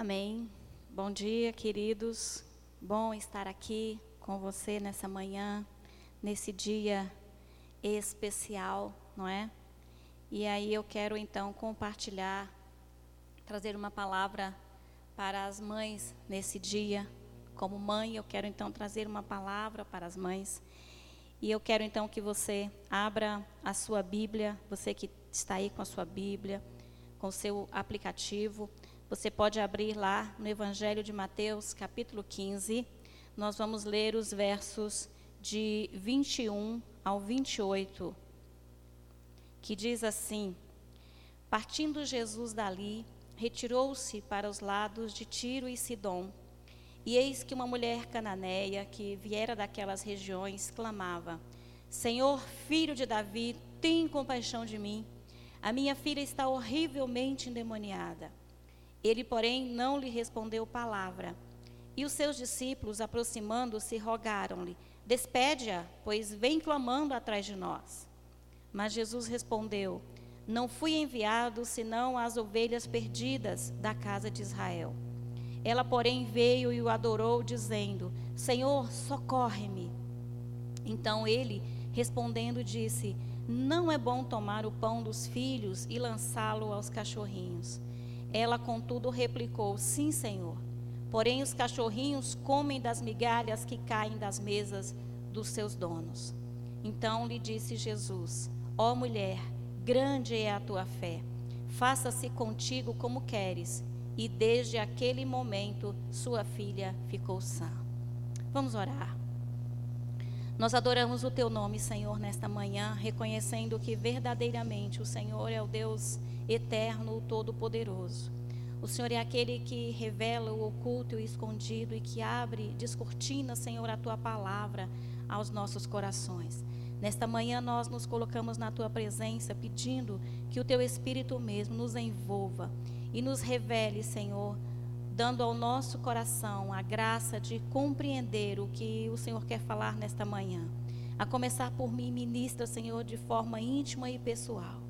Amém. Bom dia, queridos. Bom estar aqui com você nessa manhã, nesse dia especial, não é? E aí eu quero então compartilhar, trazer uma palavra para as mães nesse dia. Como mãe, eu quero então trazer uma palavra para as mães. E eu quero então que você abra a sua Bíblia, você que está aí com a sua Bíblia, com o seu aplicativo. Você pode abrir lá no Evangelho de Mateus, capítulo 15. Nós vamos ler os versos de 21 ao 28, que diz assim: Partindo Jesus dali, retirou-se para os lados de Tiro e Sidom. E eis que uma mulher cananeia, que viera daquelas regiões, clamava: Senhor, filho de Davi, tem compaixão de mim. A minha filha está horrivelmente endemoniada. Ele, porém, não lhe respondeu palavra. E os seus discípulos, aproximando-se, rogaram-lhe: Despede-a, pois vem clamando atrás de nós. Mas Jesus respondeu: Não fui enviado senão às ovelhas perdidas da casa de Israel. Ela, porém, veio e o adorou, dizendo: Senhor, socorre-me. Então ele, respondendo, disse: Não é bom tomar o pão dos filhos e lançá-lo aos cachorrinhos. Ela, contudo, replicou: Sim, Senhor. Porém, os cachorrinhos comem das migalhas que caem das mesas dos seus donos. Então lhe disse Jesus: Ó oh, mulher, grande é a tua fé. Faça-se contigo como queres. E desde aquele momento, sua filha ficou sã. Vamos orar. Nós adoramos o teu nome, Senhor, nesta manhã, reconhecendo que verdadeiramente o Senhor é o Deus eterno, o todo-poderoso. O Senhor é aquele que revela o oculto e o escondido e que abre, descortina, Senhor, a tua palavra aos nossos corações. Nesta manhã nós nos colocamos na tua presença, pedindo que o teu Espírito mesmo nos envolva e nos revele, Senhor, dando ao nosso coração a graça de compreender o que o Senhor quer falar nesta manhã. A começar por mim, ministra, Senhor, de forma íntima e pessoal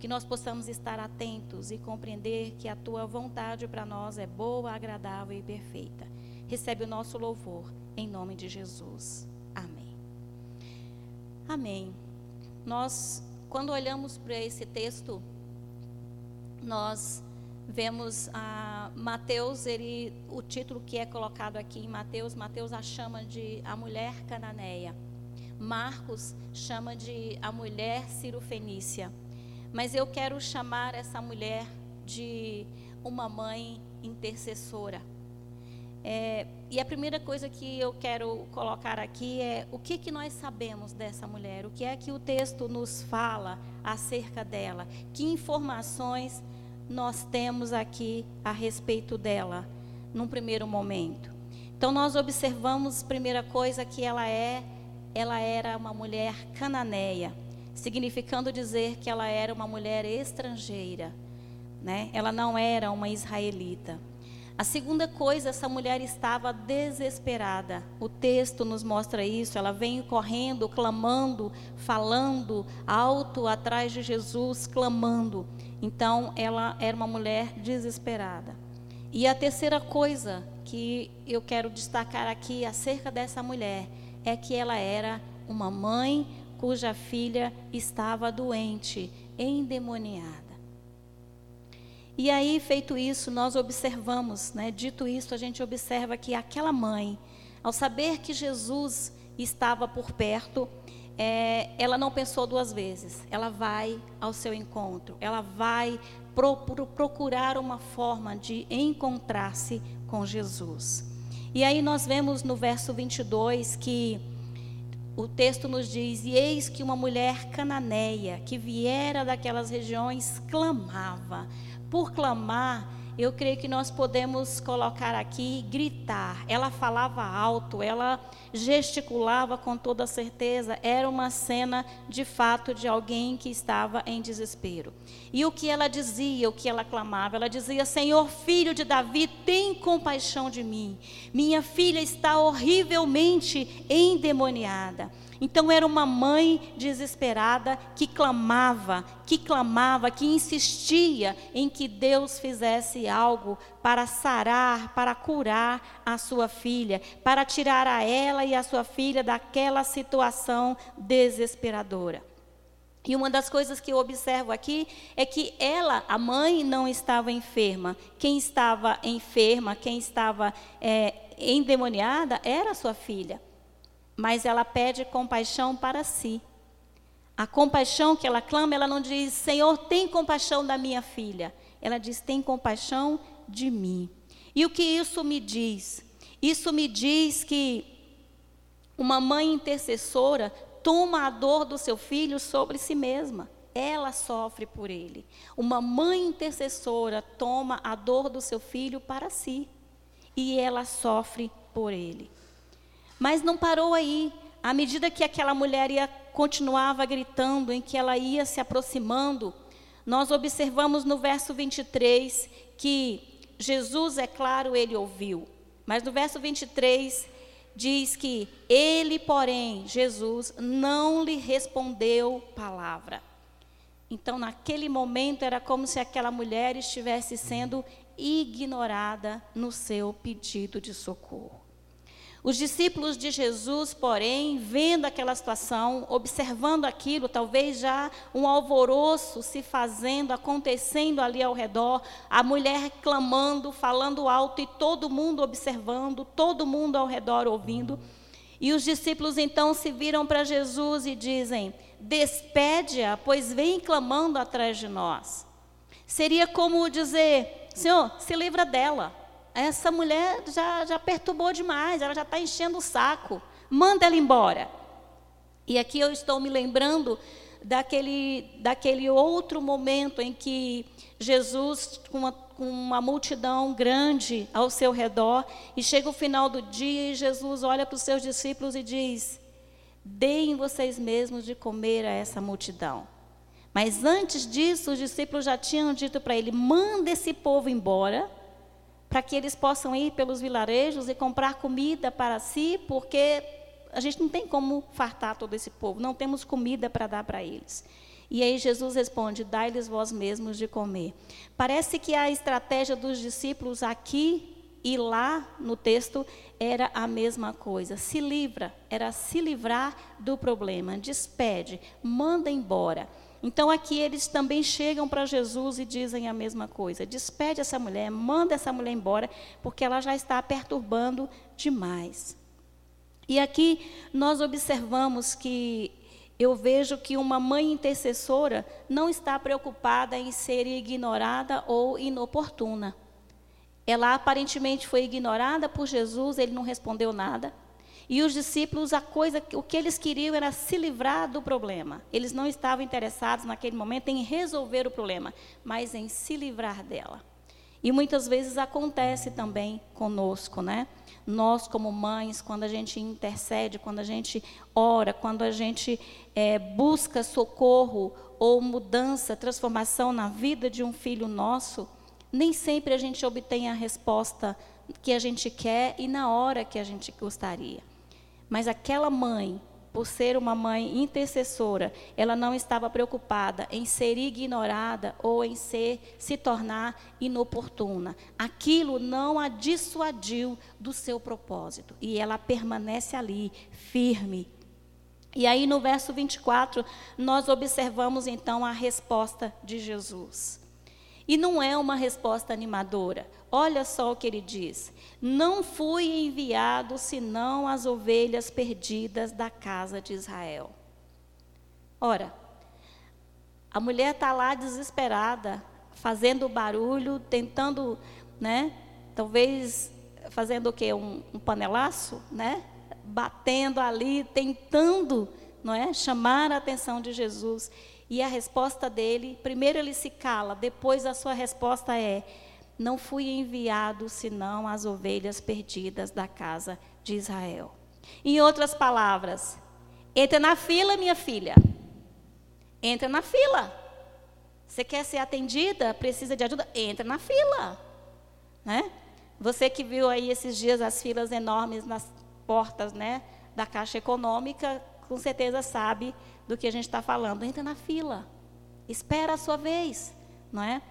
que nós possamos estar atentos e compreender que a tua vontade para nós é boa, agradável e perfeita. Recebe o nosso louvor em nome de Jesus. Amém. Amém. Nós, quando olhamos para esse texto, nós vemos a Mateus, ele, o título que é colocado aqui em Mateus, Mateus a chama de a mulher cananeia. Marcos chama de a mulher cirofenícia. Mas eu quero chamar essa mulher de uma mãe intercessora. É, e a primeira coisa que eu quero colocar aqui é o que, que nós sabemos dessa mulher, o que é que o texto nos fala acerca dela, que informações nós temos aqui a respeito dela, num primeiro momento. Então nós observamos, primeira coisa, que ela é, ela era uma mulher cananeia significando dizer que ela era uma mulher estrangeira, né? Ela não era uma israelita. A segunda coisa, essa mulher estava desesperada. O texto nos mostra isso. Ela vem correndo, clamando, falando alto atrás de Jesus, clamando. Então, ela era uma mulher desesperada. E a terceira coisa que eu quero destacar aqui acerca dessa mulher é que ela era uma mãe cuja filha estava doente, endemoniada. E aí, feito isso, nós observamos, né, dito isso, a gente observa que aquela mãe, ao saber que Jesus estava por perto, é, ela não pensou duas vezes. Ela vai ao seu encontro, ela vai pro, pro, procurar uma forma de encontrar-se com Jesus. E aí nós vemos no verso 22 que o texto nos diz: E eis que uma mulher cananeia, que viera daquelas regiões, clamava. Por clamar, eu creio que nós podemos colocar aqui gritar. Ela falava alto, ela gesticulava com toda certeza. Era uma cena de fato de alguém que estava em desespero. E o que ela dizia, o que ela clamava? Ela dizia: Senhor, filho de Davi, tem compaixão de mim. Minha filha está horrivelmente endemoniada. Então era uma mãe desesperada que clamava, que clamava, que insistia em que Deus fizesse algo para sarar, para curar a sua filha, para tirar a ela e a sua filha daquela situação desesperadora. E uma das coisas que eu observo aqui é que ela, a mãe, não estava enferma. Quem estava enferma, quem estava é, endemoniada, era a sua filha mas ela pede compaixão para si. A compaixão que ela clama, ela não diz, Senhor, tem compaixão da minha filha. Ela diz, tem compaixão de mim. E o que isso me diz? Isso me diz que uma mãe intercessora toma a dor do seu filho sobre si mesma. Ela sofre por ele. Uma mãe intercessora toma a dor do seu filho para si. E ela sofre por ele. Mas não parou aí. À medida que aquela mulher ia continuava gritando, em que ela ia se aproximando, nós observamos no verso 23 que Jesus, é claro, ele ouviu. Mas no verso 23 diz que ele, porém, Jesus, não lhe respondeu palavra. Então, naquele momento, era como se aquela mulher estivesse sendo ignorada no seu pedido de socorro. Os discípulos de Jesus, porém, vendo aquela situação, observando aquilo, talvez já um alvoroço se fazendo, acontecendo ali ao redor, a mulher clamando, falando alto e todo mundo observando, todo mundo ao redor ouvindo. E os discípulos então se viram para Jesus e dizem: Despede-a, pois vem clamando atrás de nós. Seria como dizer: Senhor, se livra dela essa mulher já, já perturbou demais, ela já está enchendo o saco, manda ela embora. E aqui eu estou me lembrando daquele, daquele outro momento em que Jesus, com uma, com uma multidão grande ao seu redor, e chega o final do dia e Jesus olha para os seus discípulos e diz: Deem vocês mesmos de comer a essa multidão. Mas antes disso, os discípulos já tinham dito para ele: manda esse povo embora para que eles possam ir pelos vilarejos e comprar comida para si, porque a gente não tem como fartar todo esse povo, não temos comida para dar para eles. E aí Jesus responde: Dai-lhes vós mesmos de comer. Parece que a estratégia dos discípulos aqui e lá no texto era a mesma coisa. Se livra, era se livrar do problema, despede, manda embora. Então aqui eles também chegam para Jesus e dizem a mesma coisa: despede essa mulher, manda essa mulher embora, porque ela já está perturbando demais. E aqui nós observamos que eu vejo que uma mãe intercessora não está preocupada em ser ignorada ou inoportuna. Ela aparentemente foi ignorada por Jesus, ele não respondeu nada. E os discípulos, a coisa, o que eles queriam era se livrar do problema. Eles não estavam interessados naquele momento em resolver o problema, mas em se livrar dela. E muitas vezes acontece também conosco, né? Nós, como mães, quando a gente intercede, quando a gente ora, quando a gente é, busca socorro ou mudança, transformação na vida de um filho nosso, nem sempre a gente obtém a resposta que a gente quer e na hora que a gente gostaria. Mas aquela mãe, por ser uma mãe intercessora, ela não estava preocupada em ser ignorada ou em ser se tornar inoportuna. Aquilo não a dissuadiu do seu propósito e ela permanece ali firme. E aí no verso 24, nós observamos então a resposta de Jesus. E não é uma resposta animadora. Olha só o que ele diz: Não fui enviado senão as ovelhas perdidas da casa de Israel. Ora, a mulher está lá desesperada, fazendo barulho, tentando, né? Talvez fazendo o quê? Um, um panelaço, né? Batendo ali, tentando, não é? Chamar a atenção de Jesus. E a resposta dele, primeiro ele se cala, depois a sua resposta é: Não fui enviado senão as ovelhas perdidas da casa de Israel. Em outras palavras, entra na fila, minha filha. Entra na fila. Você quer ser atendida? Precisa de ajuda? Entra na fila. Né? Você que viu aí esses dias as filas enormes nas portas né, da Caixa Econômica, com certeza sabe do que a gente está falando. Entra na fila, espera a sua vez, não é?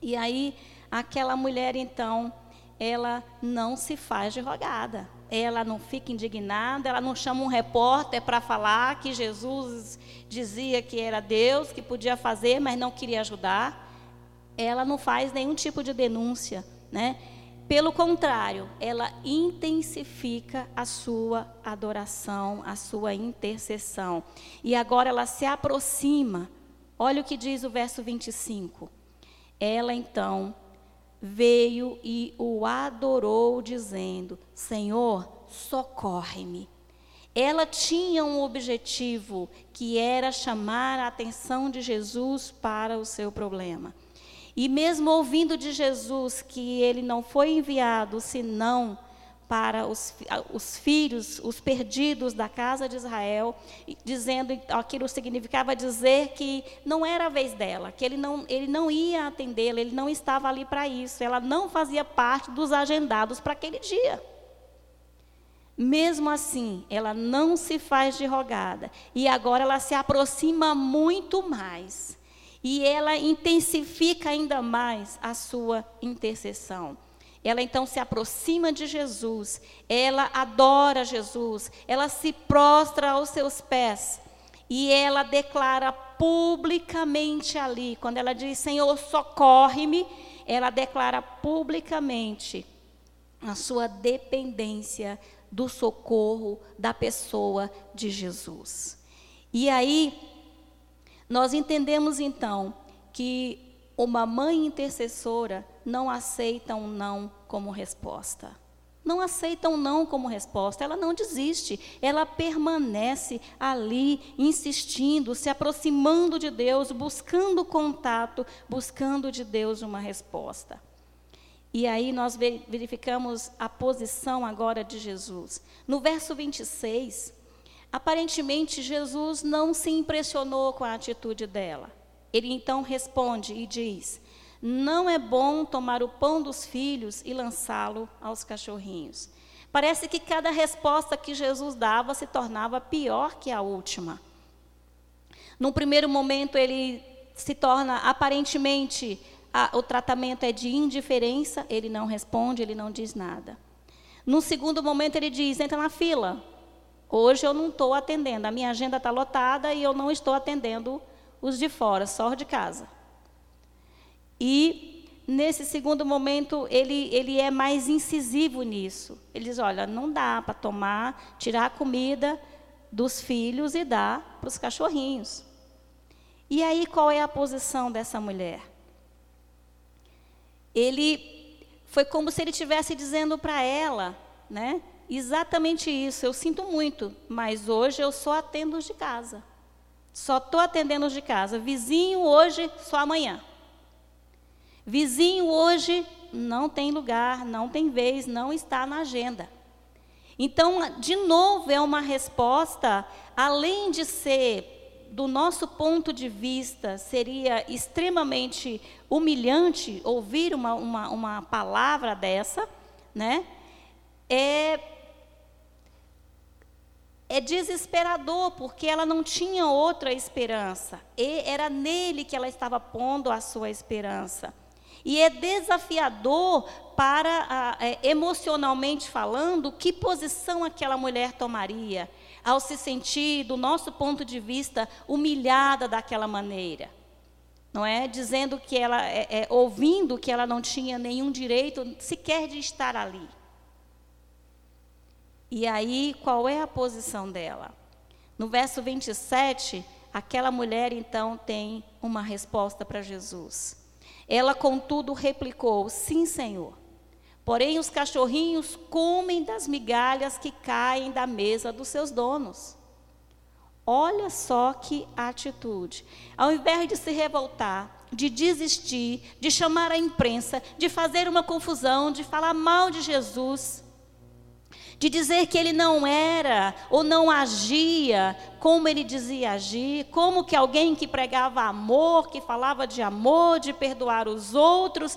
E aí, aquela mulher, então, ela não se faz de rogada. Ela não fica indignada, ela não chama um repórter para falar que Jesus dizia que era Deus, que podia fazer, mas não queria ajudar. Ela não faz nenhum tipo de denúncia, né? Pelo contrário, ela intensifica a sua adoração, a sua intercessão. E agora ela se aproxima. Olha o que diz o verso 25. Ela então veio e o adorou, dizendo: Senhor, socorre-me. Ela tinha um objetivo que era chamar a atenção de Jesus para o seu problema. E mesmo ouvindo de Jesus que ele não foi enviado senão para os, os, filhos, os perdidos da casa de Israel, dizendo aquilo significava dizer que não era a vez dela, que ele não, ele não ia atendê-la, ele não estava ali para isso, ela não fazia parte dos agendados para aquele dia. Mesmo assim, ela não se faz de rogada, e agora ela se aproxima muito mais, e ela intensifica ainda mais a sua intercessão. Ela então se aproxima de Jesus, ela adora Jesus, ela se prostra aos seus pés e ela declara publicamente ali, quando ela diz: Senhor, socorre-me, ela declara publicamente a sua dependência do socorro da pessoa de Jesus. E aí, nós entendemos então que uma mãe intercessora não aceita um não como resposta. Não aceita um não como resposta, ela não desiste, ela permanece ali, insistindo, se aproximando de Deus, buscando contato, buscando de Deus uma resposta. E aí nós verificamos a posição agora de Jesus. No verso 26, aparentemente Jesus não se impressionou com a atitude dela. Ele então responde e diz: Não é bom tomar o pão dos filhos e lançá-lo aos cachorrinhos. Parece que cada resposta que Jesus dava se tornava pior que a última. Num primeiro momento, ele se torna aparentemente o tratamento é de indiferença, ele não responde, ele não diz nada. No segundo momento, ele diz: entra na fila. Hoje eu não estou atendendo, a minha agenda está lotada e eu não estou atendendo os de fora, só de casa. E nesse segundo momento ele, ele é mais incisivo nisso. Ele diz: olha, não dá para tomar, tirar a comida dos filhos e dar para os cachorrinhos. E aí qual é a posição dessa mulher? Ele foi como se ele estivesse dizendo para ela, né? Exatamente isso. Eu sinto muito, mas hoje eu só atendo os de casa. Só estou atendendo os de casa. Vizinho hoje, só amanhã. Vizinho hoje não tem lugar, não tem vez, não está na agenda. Então, de novo, é uma resposta, além de ser, do nosso ponto de vista, seria extremamente humilhante ouvir uma, uma, uma palavra dessa, né? É é desesperador, porque ela não tinha outra esperança. E era nele que ela estava pondo a sua esperança. E é desafiador para, é, emocionalmente falando, que posição aquela mulher tomaria ao se sentir, do nosso ponto de vista, humilhada daquela maneira. Não é? Dizendo que ela, é, é, ouvindo que ela não tinha nenhum direito sequer de estar ali. E aí, qual é a posição dela? No verso 27, aquela mulher então tem uma resposta para Jesus. Ela, contudo, replicou: Sim, Senhor. Porém, os cachorrinhos comem das migalhas que caem da mesa dos seus donos. Olha só que atitude. Ao invés de se revoltar, de desistir, de chamar a imprensa, de fazer uma confusão, de falar mal de Jesus, de dizer que ele não era ou não agia como ele dizia agir, como que alguém que pregava amor, que falava de amor, de perdoar os outros,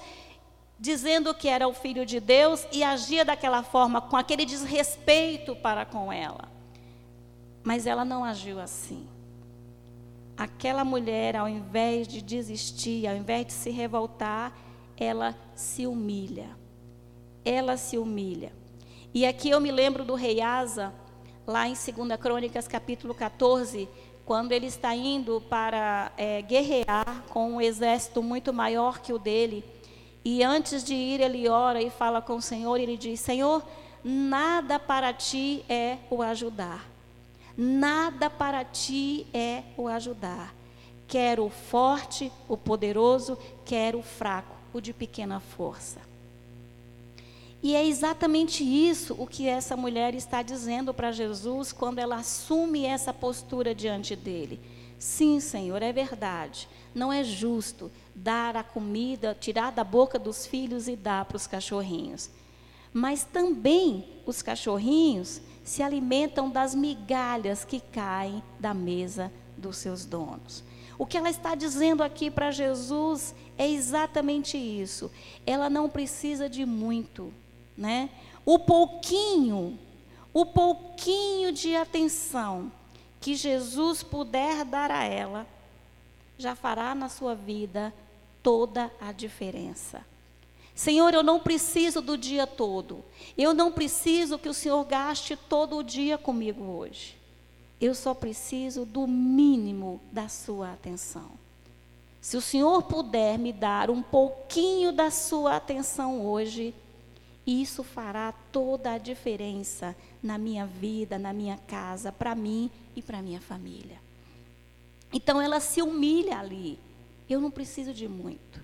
dizendo que era o filho de Deus e agia daquela forma com aquele desrespeito para com ela. Mas ela não agiu assim. Aquela mulher, ao invés de desistir, ao invés de se revoltar, ela se humilha. Ela se humilha. E aqui eu me lembro do rei Asa, lá em 2 Crônicas, capítulo 14, quando ele está indo para é, guerrear com um exército muito maior que o dele. E antes de ir, ele ora e fala com o Senhor, e ele diz: Senhor, nada para ti é o ajudar. Nada para ti é o ajudar. Quero o forte, o poderoso, quero o fraco, o de pequena força. E é exatamente isso o que essa mulher está dizendo para Jesus quando ela assume essa postura diante dele. Sim, Senhor, é verdade. Não é justo dar a comida, tirar da boca dos filhos e dar para os cachorrinhos. Mas também os cachorrinhos se alimentam das migalhas que caem da mesa dos seus donos. O que ela está dizendo aqui para Jesus é exatamente isso. Ela não precisa de muito, né? O pouquinho, o pouquinho de atenção que Jesus puder dar a ela, já fará na sua vida toda a diferença. Senhor, eu não preciso do dia todo. Eu não preciso que o Senhor gaste todo o dia comigo hoje. Eu só preciso do mínimo da sua atenção. Se o Senhor puder me dar um pouquinho da sua atenção hoje, isso fará toda a diferença na minha vida, na minha casa, para mim e para minha família. Então ela se humilha ali. Eu não preciso de muito.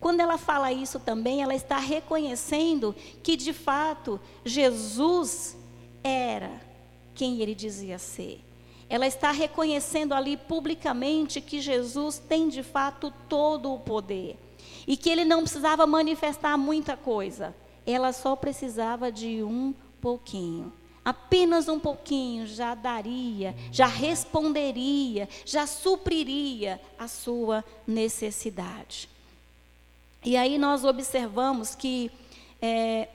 Quando ela fala isso também, ela está reconhecendo que de fato Jesus era quem ele dizia ser. Ela está reconhecendo ali publicamente que Jesus tem de fato todo o poder e que ele não precisava manifestar muita coisa. Ela só precisava de um pouquinho. Apenas um pouquinho já daria, já responderia, já supriria a sua necessidade. E aí nós observamos que é,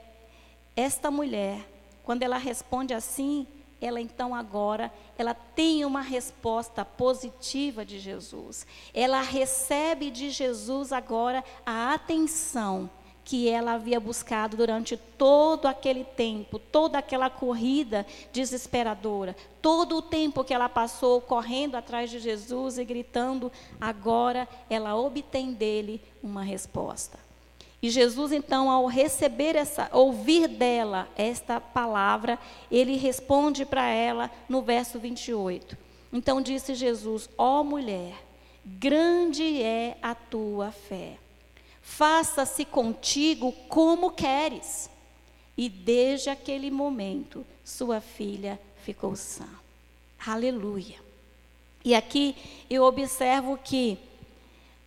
esta mulher, quando ela responde assim, ela então agora, ela tem uma resposta positiva de Jesus. Ela recebe de Jesus agora a atenção que ela havia buscado durante todo aquele tempo, toda aquela corrida desesperadora, todo o tempo que ela passou correndo atrás de Jesus e gritando, agora ela obtém dele uma resposta. E Jesus, então, ao receber essa, ouvir dela esta palavra, ele responde para ela no verso 28. Então disse Jesus: Ó oh, mulher, grande é a tua fé faça-se contigo como queres. E desde aquele momento, sua filha ficou sã. Aleluia. E aqui eu observo que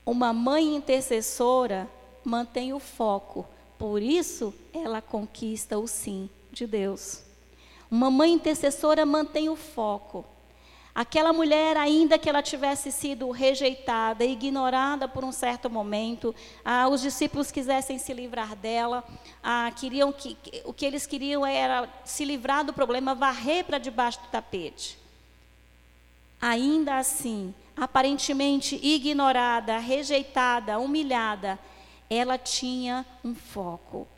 uma mãe intercessora mantém o foco, por isso ela conquista o sim de Deus. Uma mãe intercessora mantém o foco. Aquela mulher, ainda que ela tivesse sido rejeitada, ignorada por um certo momento, ah, os discípulos quisessem se livrar dela, ah, queriam que, o que eles queriam era se livrar do problema, varrer para debaixo do tapete. Ainda assim, aparentemente ignorada, rejeitada, humilhada, ela tinha um foco.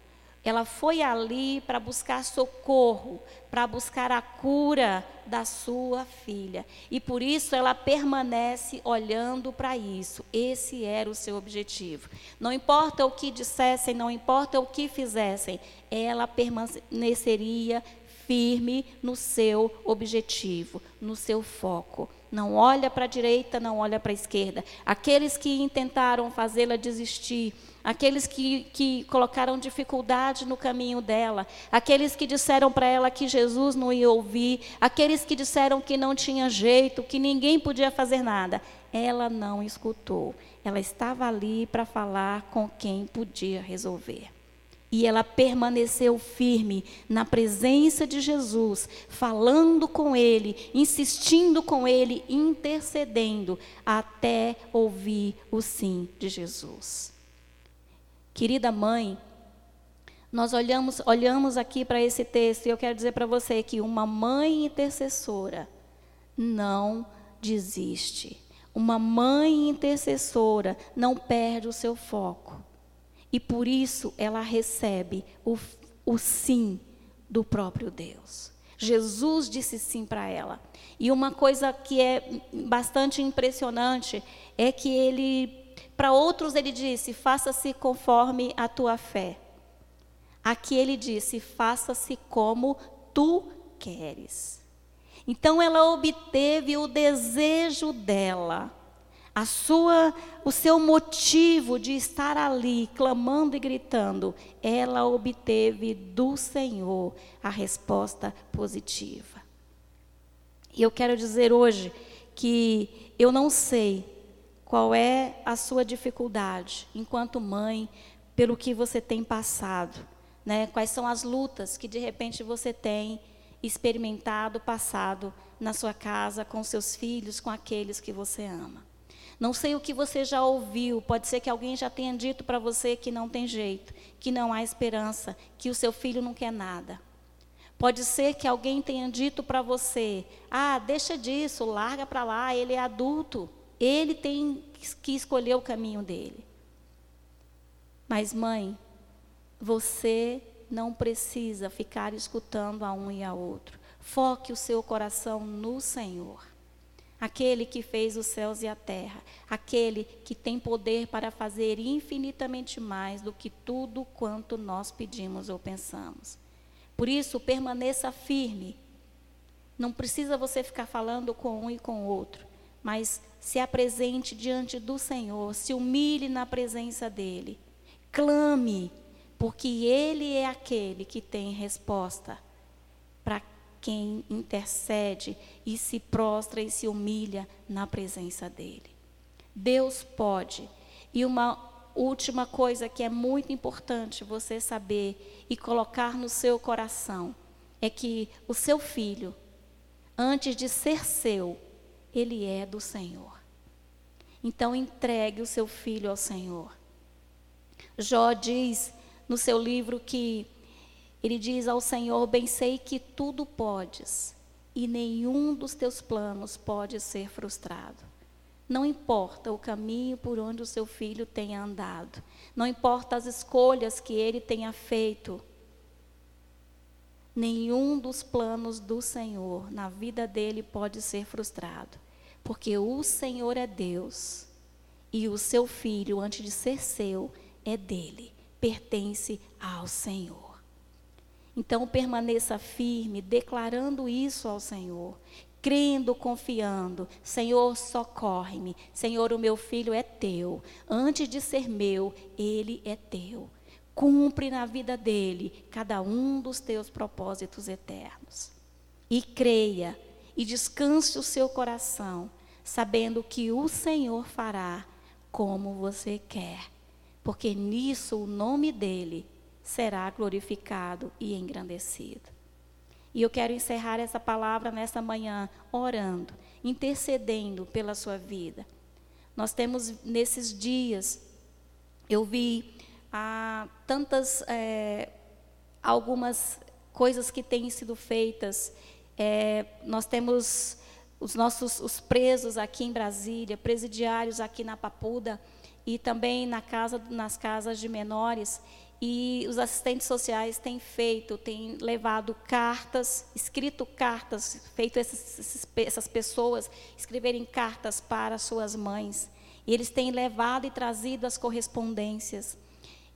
Ela foi ali para buscar socorro, para buscar a cura da sua filha. E por isso ela permanece olhando para isso. Esse era o seu objetivo. Não importa o que dissessem, não importa o que fizessem, ela permaneceria firme no seu objetivo, no seu foco. Não olha para a direita, não olha para a esquerda. Aqueles que tentaram fazê-la desistir, aqueles que, que colocaram dificuldade no caminho dela, aqueles que disseram para ela que Jesus não ia ouvir, aqueles que disseram que não tinha jeito, que ninguém podia fazer nada. Ela não escutou. Ela estava ali para falar com quem podia resolver. E ela permaneceu firme na presença de Jesus, falando com ele, insistindo com ele, intercedendo, até ouvir o sim de Jesus. Querida mãe, nós olhamos, olhamos aqui para esse texto e eu quero dizer para você que uma mãe intercessora não desiste. Uma mãe intercessora não perde o seu foco. E por isso ela recebe o, o sim do próprio Deus. Jesus disse sim para ela. E uma coisa que é bastante impressionante é que ele, para outros, ele disse: faça-se conforme a tua fé. Aqui ele disse: faça-se como tu queres. Então ela obteve o desejo dela, a sua, o seu motivo de estar ali clamando e gritando, ela obteve do Senhor a resposta positiva. E eu quero dizer hoje que eu não sei qual é a sua dificuldade enquanto mãe, pelo que você tem passado, né? Quais são as lutas que de repente você tem experimentado, passado na sua casa, com seus filhos, com aqueles que você ama. Não sei o que você já ouviu, pode ser que alguém já tenha dito para você que não tem jeito, que não há esperança, que o seu filho não quer nada. Pode ser que alguém tenha dito para você: ah, deixa disso, larga para lá, ele é adulto, ele tem que escolher o caminho dele. Mas, mãe, você não precisa ficar escutando a um e a outro. Foque o seu coração no Senhor. Aquele que fez os céus e a terra, aquele que tem poder para fazer infinitamente mais do que tudo quanto nós pedimos ou pensamos. Por isso, permaneça firme. Não precisa você ficar falando com um e com o outro, mas se apresente diante do Senhor, se humilhe na presença dele. Clame, porque Ele é aquele que tem resposta para quem intercede e se prostra e se humilha na presença dEle. Deus pode. E uma última coisa que é muito importante você saber e colocar no seu coração é que o seu filho, antes de ser seu, ele é do Senhor. Então entregue o seu filho ao Senhor. Jó diz no seu livro que ele diz ao Senhor: Bem sei que tudo podes, e nenhum dos teus planos pode ser frustrado. Não importa o caminho por onde o seu filho tenha andado, não importa as escolhas que ele tenha feito, nenhum dos planos do Senhor na vida dele pode ser frustrado, porque o Senhor é Deus e o seu filho, antes de ser seu, é dele pertence ao Senhor. Então permaneça firme, declarando isso ao Senhor, crendo, confiando: Senhor, socorre-me. Senhor, o meu filho é teu. Antes de ser meu, ele é teu. Cumpre na vida dele cada um dos teus propósitos eternos. E creia e descanse o seu coração, sabendo que o Senhor fará como você quer porque nisso o nome dele será glorificado e engrandecido. E eu quero encerrar essa palavra nesta manhã orando, intercedendo pela sua vida. Nós temos nesses dias, eu vi ah, tantas, é, algumas coisas que têm sido feitas. É, nós temos os nossos os presos aqui em Brasília, presidiários aqui na Papuda, e também na casa, nas casas de menores. E os assistentes sociais têm feito, têm levado cartas, escrito cartas, feito essas, essas pessoas escreverem cartas para suas mães. E eles têm levado e trazido as correspondências.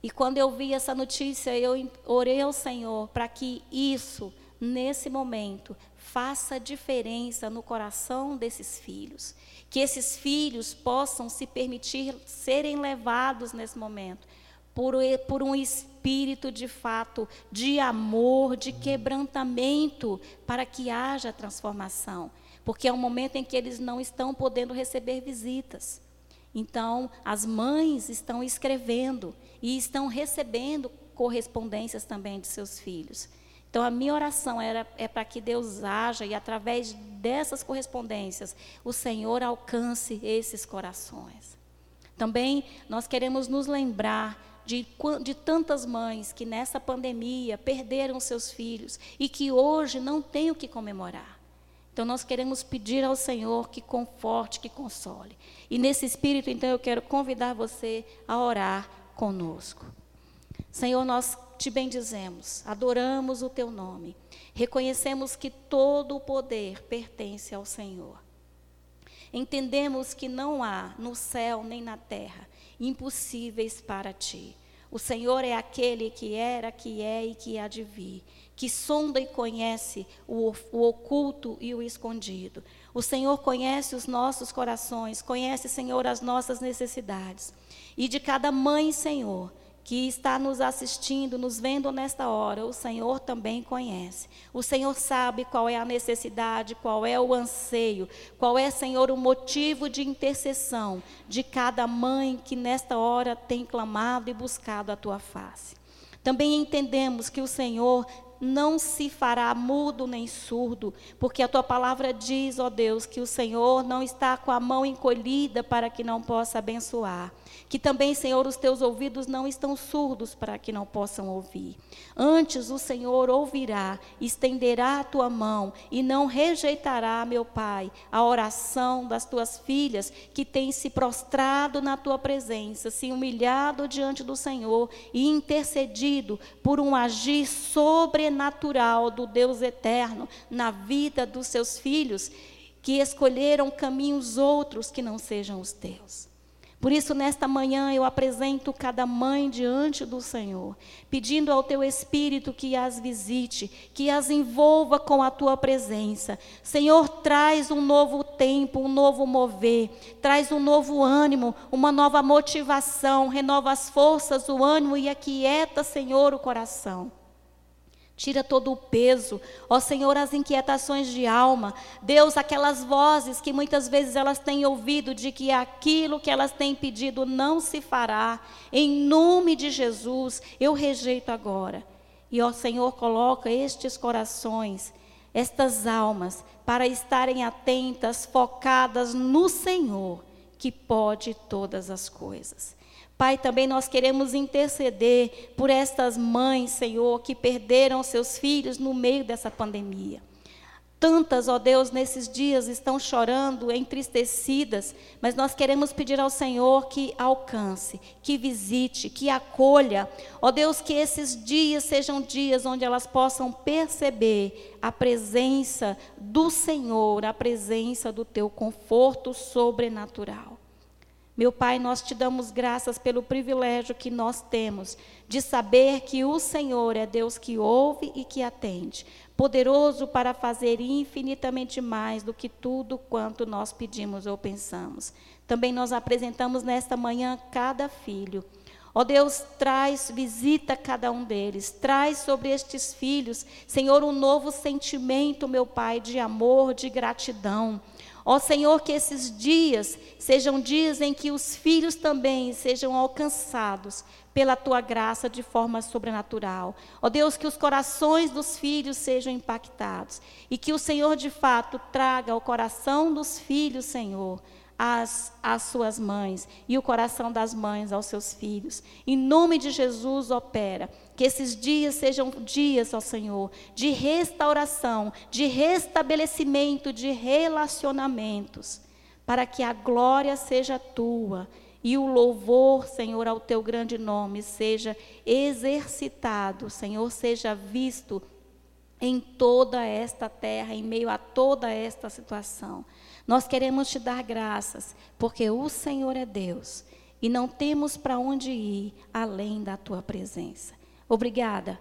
E quando eu vi essa notícia, eu orei ao Senhor para que isso, nesse momento, faça diferença no coração desses filhos que esses filhos possam se permitir serem levados nesse momento por, por um espírito de fato de amor, de quebrantamento, para que haja transformação. Porque é um momento em que eles não estão podendo receber visitas. Então, as mães estão escrevendo e estão recebendo correspondências também de seus filhos. Então, a minha oração era, é para que Deus haja e, através dessas correspondências, o Senhor alcance esses corações. Também nós queremos nos lembrar de, de tantas mães que nessa pandemia perderam seus filhos e que hoje não têm o que comemorar. Então nós queremos pedir ao Senhor que conforte, que console. E nesse espírito, então, eu quero convidar você a orar conosco. Senhor, nós te bendizemos, adoramos o teu nome, reconhecemos que todo o poder pertence ao Senhor. Entendemos que não há no céu nem na terra impossíveis para ti. O Senhor é aquele que era, que é e que há de vir, que sonda e conhece o, o, oculto e o escondido. O Senhor conhece os nossos corações, conhece, Senhor, as nossas necessidades. E de cada mãe, Senhor, que está nos assistindo, nos vendo nesta hora, o Senhor também conhece. O Senhor sabe qual é a necessidade, qual é o anseio, qual é, Senhor, o motivo de intercessão de cada mãe que nesta hora tem clamado e buscado a tua face. Também entendemos que o Senhor não se fará mudo nem surdo, porque a tua palavra diz, ó Deus, que o Senhor não está com a mão encolhida para que não possa abençoar. Que também, Senhor, os teus ouvidos não estão surdos para que não possam ouvir. Antes o Senhor ouvirá, estenderá a tua mão e não rejeitará, meu Pai, a oração das tuas filhas que têm se prostrado na tua presença, se humilhado diante do Senhor e intercedido por um agir sobrenatural do Deus eterno na vida dos seus filhos que escolheram caminhos outros que não sejam os teus. Por isso, nesta manhã, eu apresento cada mãe diante do Senhor, pedindo ao teu Espírito que as visite, que as envolva com a tua presença. Senhor, traz um novo tempo, um novo mover, traz um novo ânimo, uma nova motivação, renova as forças, o ânimo e aquieta, Senhor, o coração. Tira todo o peso, ó Senhor, as inquietações de alma. Deus, aquelas vozes que muitas vezes elas têm ouvido de que aquilo que elas têm pedido não se fará. Em nome de Jesus, eu rejeito agora. E ó Senhor, coloca estes corações, estas almas, para estarem atentas, focadas no Senhor, que pode todas as coisas. Pai, também nós queremos interceder por estas mães, Senhor, que perderam seus filhos no meio dessa pandemia. Tantas, ó Deus, nesses dias estão chorando, entristecidas, mas nós queremos pedir ao Senhor que alcance, que visite, que acolha. Ó Deus, que esses dias sejam dias onde elas possam perceber a presença do Senhor, a presença do teu conforto sobrenatural. Meu Pai, nós te damos graças pelo privilégio que nós temos de saber que o Senhor é Deus que ouve e que atende, poderoso para fazer infinitamente mais do que tudo quanto nós pedimos ou pensamos. Também nós apresentamos nesta manhã cada filho. Ó Deus, traz, visita cada um deles, traz sobre estes filhos, Senhor, um novo sentimento, meu Pai, de amor, de gratidão. Ó Senhor, que esses dias sejam dias em que os filhos também sejam alcançados pela tua graça de forma sobrenatural. Ó Deus, que os corações dos filhos sejam impactados e que o Senhor de fato traga ao coração dos filhos, Senhor, as, as suas mães e o coração das mães aos seus filhos. Em nome de Jesus, opera. Que esses dias sejam dias, ó Senhor, de restauração, de restabelecimento de relacionamentos, para que a glória seja tua e o louvor, Senhor, ao teu grande nome seja exercitado, Senhor, seja visto em toda esta terra, em meio a toda esta situação. Nós queremos te dar graças, porque o Senhor é Deus e não temos para onde ir além da tua presença. Obrigada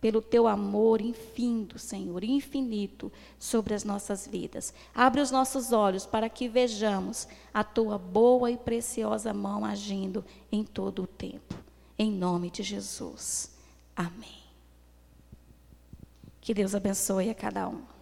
pelo teu amor infindo, Senhor, infinito sobre as nossas vidas. Abre os nossos olhos para que vejamos a tua boa e preciosa mão agindo em todo o tempo. Em nome de Jesus. Amém. Que Deus abençoe a cada um.